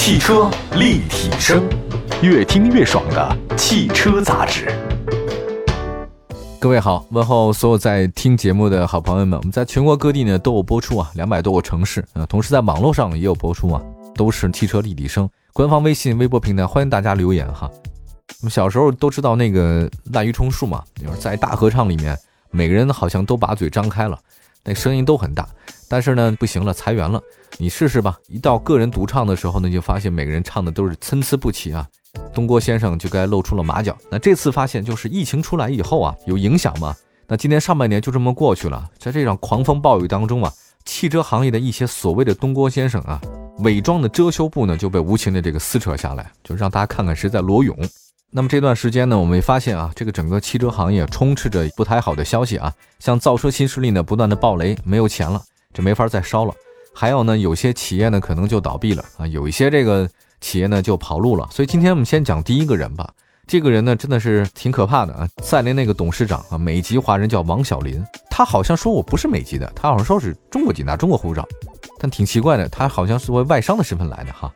汽车立体声，越听越爽的汽车杂志。各位好，问候所有在听节目的好朋友们。我们在全国各地呢都有播出啊，两百多个城市啊，同时在网络上也有播出啊，都是汽车立体声。官方微信、微博平台，欢迎大家留言哈。我们小时候都知道那个滥竽充数嘛，就是在大合唱里面，每个人好像都把嘴张开了，那声音都很大。但是呢，不行了，裁员了。你试试吧。一到个人独唱的时候呢，就发现每个人唱的都是参差不齐啊。东郭先生就该露出了马脚。那这次发现就是疫情出来以后啊，有影响吗？那今年上半年就这么过去了，在这场狂风暴雨当中啊，汽车行业的一些所谓的东郭先生啊，伪装的遮羞布呢就被无情的这个撕扯下来，就让大家看看谁在裸泳。那么这段时间呢，我们也发现啊，这个整个汽车行业充斥着不太好的消息啊，像造车新势力呢不断的爆雷，没有钱了。就没法再烧了，还有呢，有些企业呢可能就倒闭了啊，有一些这个企业呢就跑路了。所以今天我们先讲第一个人吧。这个人呢真的是挺可怕的啊，赛麟那个董事长啊，美籍华人叫王小林，他好像说我不是美籍的，他好像说是中国籍，拿中国护照，但挺奇怪的，他好像是为外商的身份来的哈。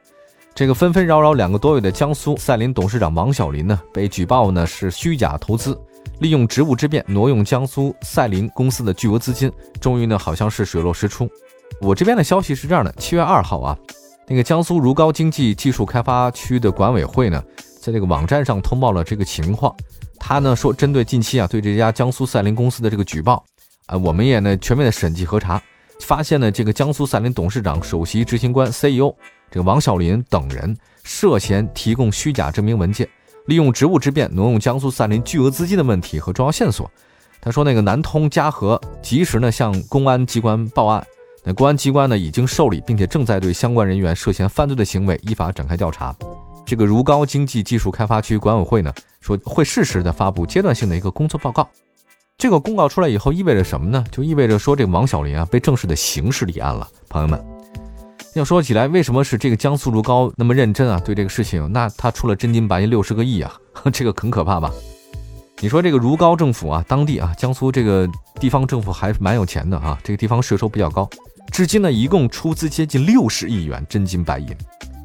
这个纷纷扰扰两个多月的江苏赛麟董事长王小林呢，被举报呢是虚假投资。利用职务之便挪用江苏赛麟公司的巨额资金，终于呢好像是水落石出。我这边的消息是这样的：七月二号啊，那个江苏如皋经济技术开发区的管委会呢，在这个网站上通报了这个情况。他呢说，针对近期啊对这家江苏赛麟公司的这个举报，啊，我们也呢全面的审计核查，发现呢这个江苏赛麟董事长、首席执行官 CEO 这个王小林等人涉嫌提供虚假证明文件。利用职务之便挪用江苏赛麟巨额资金的问题和重要线索，他说那个南通嘉禾及时呢向公安机关报案，那公安机关呢已经受理，并且正在对相关人员涉嫌犯罪的行为依法展开调查。这个如皋经济技术开发区管委会呢说会适时的发布阶段性的一个工作报告。这个公告出来以后意味着什么呢？就意味着说这个王小林啊被正式的刑事立案了，朋友们。要说起来，为什么是这个江苏如皋那么认真啊？对这个事情，那他出了真金白银六十个亿啊，这个很可怕吧？你说这个如皋政府啊，当地啊，江苏这个地方政府还蛮有钱的啊，这个地方税收比较高，至今呢一共出资接近六十亿元真金白银，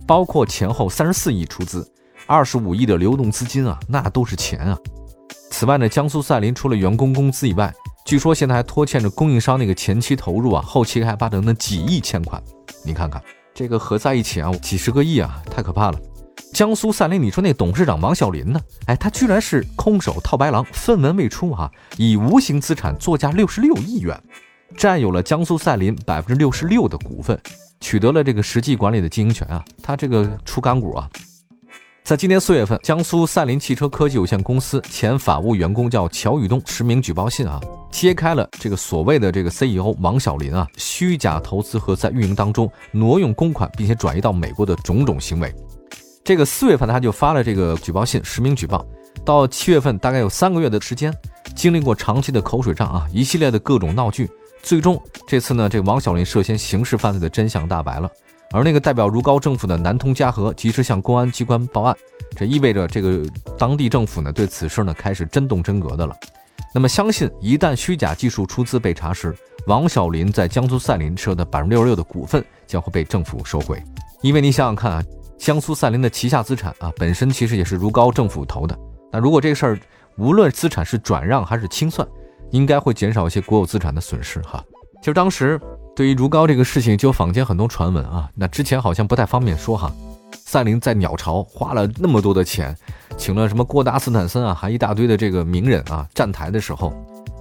包括前后三十四亿出资，二十五亿的流动资金啊，那都是钱啊。此外呢，江苏赛麟除了员工工资以外，据说现在还拖欠着供应商那个前期投入啊、后期开发等等几亿欠款。你看看这个合在一起啊，几十个亿啊，太可怕了。江苏赛麟，你说那董事长王小林呢？哎，他居然是空手套白狼，分文未出啊，以无形资产作价六十六亿元，占有了江苏赛麟百分之六十六的股份，取得了这个实际管理的经营权啊。他这个出干股啊。在今年四月份，江苏赛麟汽车科技有限公司前法务员工叫乔宇东实名举报信啊，揭开了这个所谓的这个 CEO 王小林啊虚假投资和在运营当中挪用公款并且转移到美国的种种行为。这个四月份他就发了这个举报信，实名举报。到七月份，大概有三个月的时间，经历过长期的口水仗啊，一系列的各种闹剧，最终这次呢，这个王小林涉嫌刑事犯罪的真相大白了。而那个代表如皋政府的南通嘉禾及时向公安机关报案，这意味着这个当地政府呢对此事呢开始真动真格的了。那么相信一旦虚假技术出资被查实，王小林在江苏赛麟持有的百分之六十六的股份将会被政府收回。因为你想想看啊，江苏赛麟的旗下资产啊本身其实也是如皋政府投的。那如果这个事儿无论资产是转让还是清算，应该会减少一些国有资产的损失哈。其实当时。对于如皋这个事情，就坊间很多传闻啊。那之前好像不太方便说哈。赛麟在鸟巢花了那么多的钱，请了什么郭达斯坦森啊，还一大堆的这个名人啊站台的时候，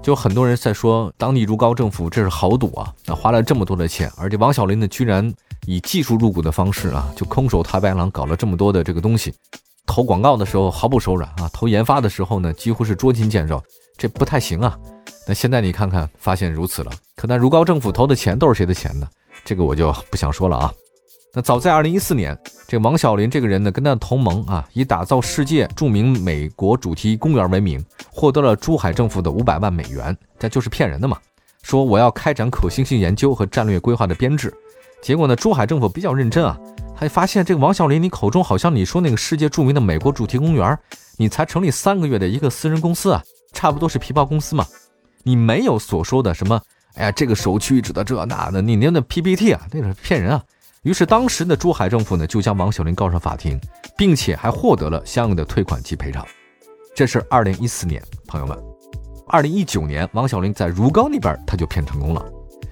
就很多人在说，当地如皋政府这是豪赌啊。那花了这么多的钱，而且王小林呢，居然以技术入股的方式啊，就空手套白狼搞了这么多的这个东西，投广告的时候毫不手软啊，投研发的时候呢，几乎是捉襟见肘，这不太行啊。那现在你看看，发现如此了。可那如皋政府投的钱都是谁的钱呢？这个我就不想说了啊。那早在二零一四年，这王小林这个人呢，跟他的同盟啊，以打造世界著名美国主题公园为名，获得了珠海政府的五百万美元，这就是骗人的嘛。说我要开展可行性研究和战略规划的编制。结果呢，珠海政府比较认真啊，他发现这个王小林，你口中好像你说那个世界著名的美国主题公园，你才成立三个月的一个私人公司啊，差不多是皮包公司嘛。你没有所说的什么，哎呀，这个首屈一指的这那的，你那那 PPT 啊，那是骗人啊！于是当时的珠海政府呢就将王小林告上法庭，并且还获得了相应的退款及赔偿。这是二零一四年，朋友们，二零一九年王小林在如皋那边他就骗成功了。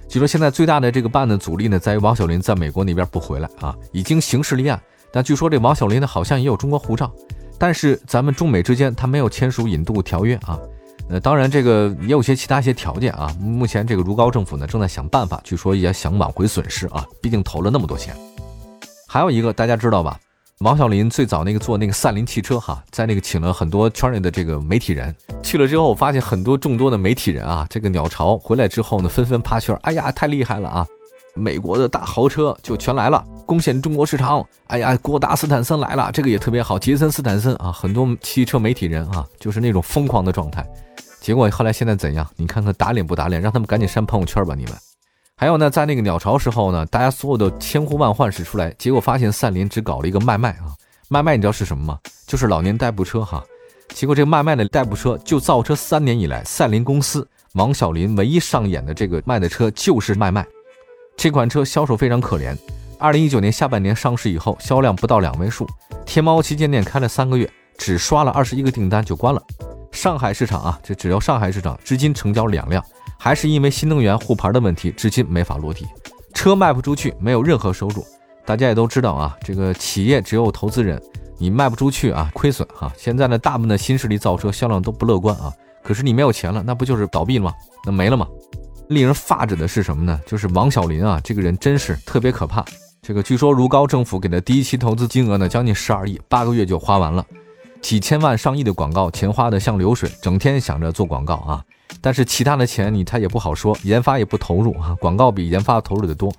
据说现在最大的这个办案的阻力呢，在于王小林在美国那边不回来啊，已经刑事立案。但据说这王小林呢，好像也有中国护照，但是咱们中美之间他没有签署引渡条约啊。呃，当然这个也有些其他一些条件啊。目前这个如皋政府呢，正在想办法，据说也想挽回损失啊，毕竟投了那么多钱。还有一个大家知道吧？王小林最早那个做那个赛麟汽车哈，在那个请了很多圈内的这个媒体人去了之后，发现很多众多的媒体人啊，这个鸟巢回来之后呢，纷纷趴圈，哎呀，太厉害了啊！美国的大豪车就全来了，攻陷中国市场。哎呀，郭达斯坦森来了，这个也特别好，杰森斯坦森啊，很多汽车媒体人啊，就是那种疯狂的状态。结果后来现在怎样？你看看打脸不打脸？让他们赶紧删朋友圈吧，你们。还有呢，在那个鸟巢时候呢，大家所有的千呼万唤始出来，结果发现赛麟只搞了一个卖卖啊，卖卖你知道是什么吗？就是老年代步车哈。结果这个卖卖的代步车就造车三年以来，赛麟公司王小林唯一上演的这个卖的车就是卖卖。这款车销售非常可怜，二零一九年下半年上市以后，销量不到两位数。天猫旗舰店开了三个月，只刷了二十一个订单就关了。上海市场啊，这只要上海市场，至今成交两辆。还是因为新能源护牌的问题，至今没法落地，车卖不出去，没有任何收入。大家也都知道啊，这个企业只有投资人，你卖不出去啊，亏损哈。现在呢，大部分的新势力造车销量都不乐观啊。可是你没有钱了，那不就是倒闭了吗？那没了吗？令人发指的是什么呢？就是王小林啊，这个人真是特别可怕。这个据说如皋政府给的第一期投资金额呢，将近十二亿，八个月就花完了，几千万上亿的广告钱花的像流水，整天想着做广告啊。但是其他的钱你他也不好说，研发也不投入啊，广告比研发投入的多，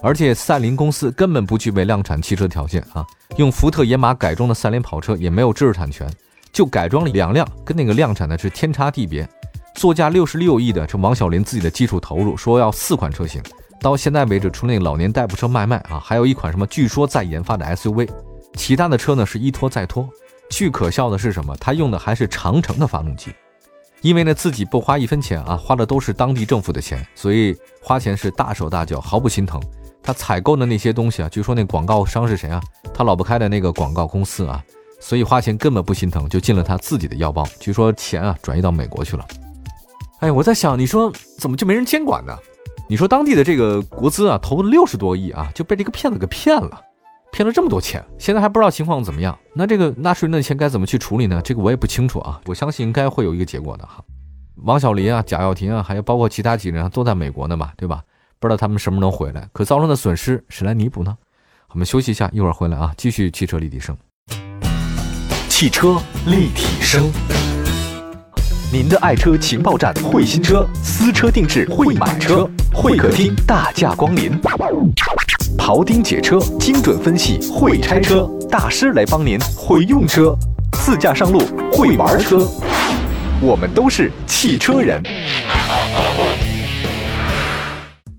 而且赛麟公司根本不具备量产汽车条件啊，用福特野马改装的赛麟跑车也没有知识产权，就改装了两辆，跟那个量产的是天差地别。作价六十六亿的这王小林自己的基础投入，说要四款车型，到现在为止，除了那个老年代步车卖卖啊，还有一款什么据说在研发的 SUV，其他的车呢是一拖再拖。最可笑的是什么？他用的还是长城的发动机。因为呢，自己不花一分钱啊，花的都是当地政府的钱，所以花钱是大手大脚，毫不心疼。他采购的那些东西啊，据说那广告商是谁啊？他老婆开的那个广告公司啊，所以花钱根本不心疼，就进了他自己的腰包。据说钱啊，转移到美国去了。哎，我在想，你说怎么就没人监管呢？你说当地的这个国资啊，投了六十多亿啊，就被这个骗子给骗了。骗了这么多钱，现在还不知道情况怎么样。那这个纳税人的钱该怎么去处理呢？这个我也不清楚啊。我相信应该会有一个结果的哈。王小林啊、贾跃亭啊，还有包括其他几个人都在美国呢嘛，对吧？不知道他们什么时候能回来。可造成的损失谁来弥补呢？我们休息一下，一会儿回来啊，继续汽车立体声。汽车立体声，您的爱车情报站，会新车，私车定制，会买车，会客厅大驾光临。庖丁解车，精准分析；会拆车大师来帮您；会用车，自驾上路；会玩车，我们都是汽车人。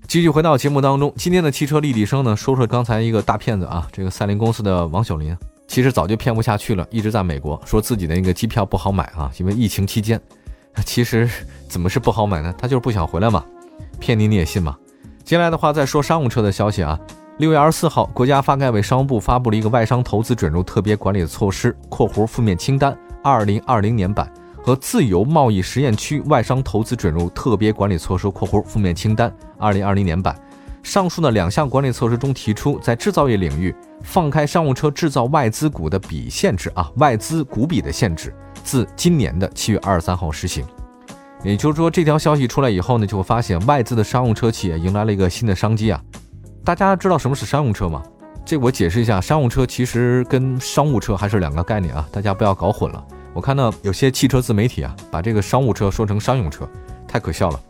继续回到节目当中，今天的汽车立体声呢，说说刚才一个大骗子啊，这个赛麟公司的王小林，其实早就骗不下去了，一直在美国说自己的那个机票不好买啊，因为疫情期间。其实怎么是不好买呢？他就是不想回来嘛，骗你你也信吗？接下来的话再说商务车的消息啊。六月二十四号，国家发改委、商务部发布了一个外商投资准入特别管理的措施（括弧负面清单二零二零年版）和自由贸易实验区外商投资准入特别管理措施（括弧负面清单二零二零年版）。上述的两项管理措施中提出，在制造业领域放开商务车制造外资股的比限制啊，外资股比的限制，自今年的七月二十三号实行。也就是说，这条消息出来以后呢，就会发现外资的商用车企业迎来了一个新的商机啊。大家知道什么是商用车吗？这我解释一下，商用车其实跟商务车还是两个概念啊，大家不要搞混了。我看到有些汽车自媒体啊，把这个商务车说成商用车，太可笑了。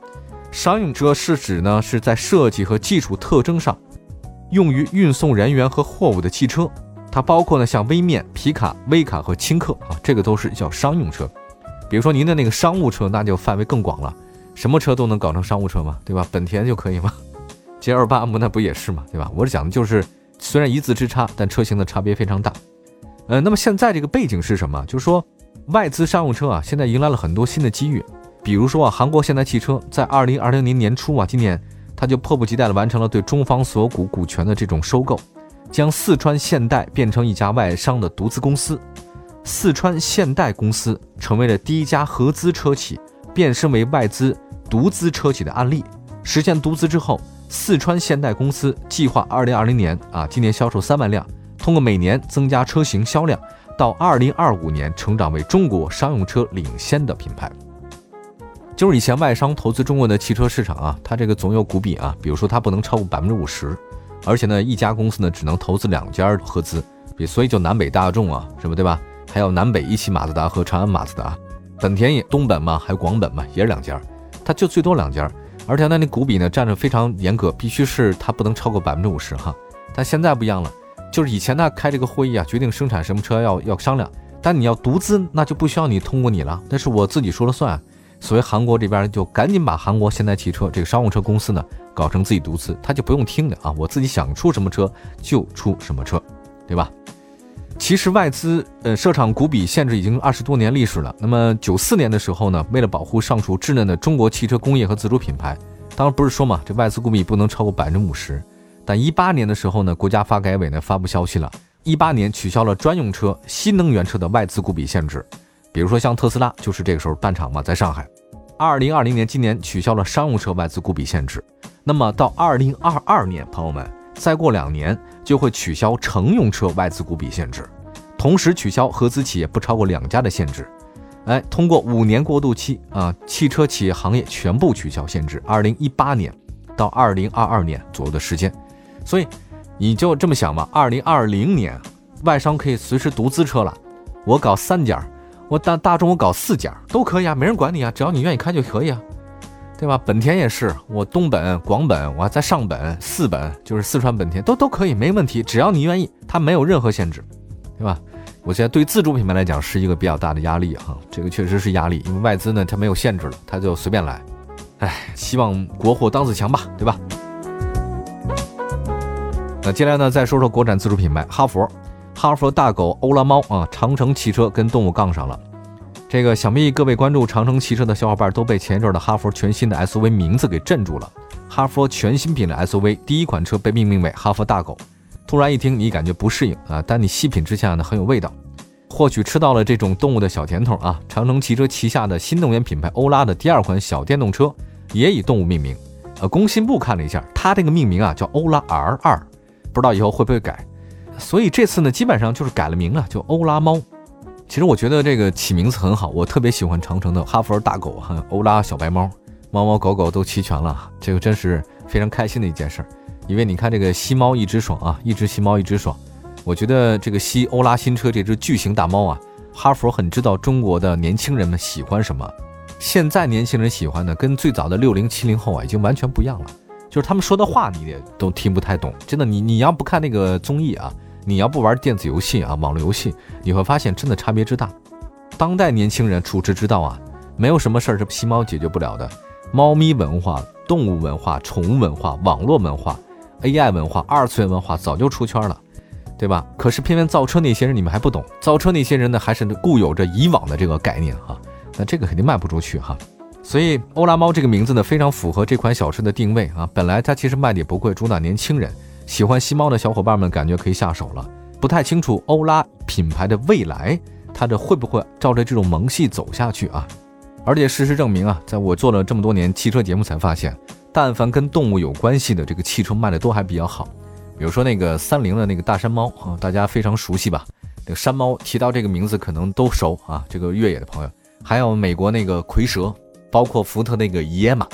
商用车是指呢是在设计和技术特征上用于运送人员和货物的汽车，它包括呢像微面、皮卡、微卡和轻客啊，这个都是叫商用车。比如说您的那个商务车，那就范围更广了，什么车都能搞成商务车吗？对吧？本田就可以吗？G L 八 M 那不也是吗？对吧？我是讲的就是，虽然一字之差，但车型的差别非常大。呃，那么现在这个背景是什么？就是说，外资商用车啊，现在迎来了很多新的机遇。比如说啊，韩国现代汽车在二零二零年年初啊，今年他就迫不及待地完成了对中方所股股权的这种收购，将四川现代变成一家外商的独资公司。四川现代公司成为了第一家合资车企变身为外资独资车企的案例。实现独资之后，四川现代公司计划二零二零年啊，今年销售三万辆，通过每年增加车型销量，到二零二五年成长为中国商用车领先的品牌。就是以前外商投资中国的汽车市场啊，它这个总有股比啊，比如说它不能超过百分之五十，而且呢，一家公司呢只能投资两家合资，比所以就南北大众啊，什么对吧？还有南北一汽马自达和长安马自达，本田也东本嘛，还有广本嘛，也是两家，它就最多两家，而且那那股比呢占着非常严格，必须是它不能超过百分之五十哈。但现在不一样了，就是以前呢开这个会议啊，决定生产什么车要要商量，但你要独资，那就不需要你通过你了，那是我自己说了算。所以韩国这边就赶紧把韩国现代汽车这个商务车公司呢搞成自己独资，他就不用听的啊，我自己想出什么车就出什么车，对吧？其实外资呃设厂股比限制已经二十多年历史了。那么九四年的时候呢，为了保护尚处稚嫩的中国汽车工业和自主品牌，当然不是说嘛，这外资股比不能超过百分之五十。但一八年的时候呢，国家发改委呢发布消息了，一八年取消了专用车、新能源车的外资股比限制。比如说像特斯拉就是这个时候办厂嘛，在上海。二零二零年今年取消了商用车外资股比限制。那么到二零二二年，朋友们。再过两年就会取消乘用车外资股比限制，同时取消合资企业不超过两家的限制。哎，通过五年过渡期啊，汽车企业行业全部取消限制。二零一八年到二零二二年左右的时间，所以你就这么想吧。二零二零年，外商可以随时独资车了。我搞三家，我大大众我搞四家都可以啊，没人管你啊，只要你愿意开就可以啊。对吧？本田也是，我东本、广本，我还在上本、四本，就是四川本田，都都可以，没问题，只要你愿意，它没有任何限制，对吧？我现在对自主品牌来讲是一个比较大的压力哈，这个确实是压力，因为外资呢它没有限制了，它就随便来，哎，希望国货当自强吧，对吧？那接下来呢，再说说国产自主品牌哈佛，哈佛大狗欧拉猫啊，长城汽车跟动物杠上了。这个想必各位关注长城汽车的小伙伴都被前一阵的哈佛全新的 SUV 名字给镇住了。哈佛全新品的 SUV 第一款车被命名为哈佛大狗，突然一听你感觉不适应啊，但你细品之下呢很有味道，或许吃到了这种动物的小甜头啊。长城汽车旗下的新能源品牌欧拉的第二款小电动车也以动物命名。呃，工信部看了一下，它这个命名啊叫欧拉 R 二，不知道以后会不会改。所以这次呢基本上就是改了名了，就欧拉猫。其实我觉得这个起名字很好，我特别喜欢长城的哈佛大狗哈欧拉小白猫，猫猫狗狗都齐全了，这个真是非常开心的一件事儿。因为你看这个吸猫一只爽啊，一只吸猫一只爽。我觉得这个吸欧拉新车这只巨型大猫啊，哈佛很知道中国的年轻人们喜欢什么。现在年轻人喜欢的跟最早的六零七零后啊已经完全不一样了，就是他们说的话你也都听不太懂。真的，你你要不看那个综艺啊。你要不玩电子游戏啊，网络游戏，你会发现真的差别之大。当代年轻人处之之道啊，没有什么事儿是吸猫解决不了的。猫咪文化、动物文化、宠物文化、网络文化、AI 文化、二次元文化早就出圈了，对吧？可是偏偏造车那些人你们还不懂，造车那些人呢还是固有着以往的这个概念哈，那这个肯定卖不出去哈。所以欧拉猫这个名字呢，非常符合这款小车的定位啊。本来它其实卖的也不贵，主打年轻人。喜欢吸猫的小伙伴们感觉可以下手了，不太清楚欧拉品牌的未来，它这会不会照着这种萌系走下去啊？而且事实证明啊，在我做了这么多年汽车节目才发现，但凡跟动物有关系的这个汽车卖的都还比较好。比如说那个三菱的那个大山猫啊，大家非常熟悉吧？那个山猫提到这个名字可能都熟啊。这个越野的朋友，还有美国那个蝰蛇，包括福特那个野马。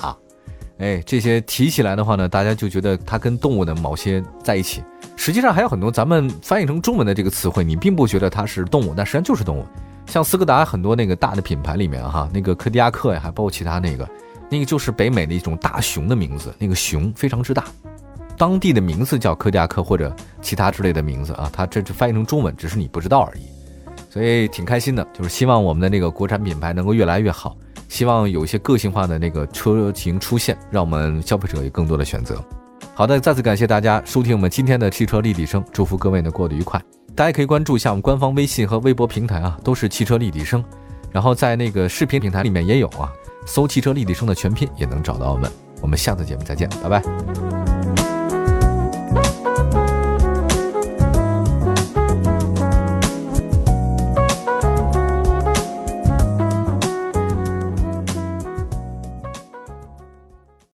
哎，这些提起来的话呢，大家就觉得它跟动物的某些在一起。实际上还有很多咱们翻译成中文的这个词汇，你并不觉得它是动物，但实际上就是动物。像斯柯达很多那个大的品牌里面哈，那个柯迪亚克呀，还包括其他那个，那个就是北美的一种大熊的名字，那个熊非常之大，当地的名字叫柯迪亚克或者其他之类的名字啊，它这是翻译成中文，只是你不知道而已。所以挺开心的，就是希望我们的那个国产品牌能够越来越好。希望有一些个性化的那个车型出现，让我们消费者有更多的选择。好的，再次感谢大家收听我们今天的汽车立体声，祝福各位呢过得愉快。大家可以关注一下我们官方微信和微博平台啊，都是汽车立体声。然后在那个视频平台里面也有啊，搜汽车立体声的全拼也能找到我们。我们下次节目再见，拜拜。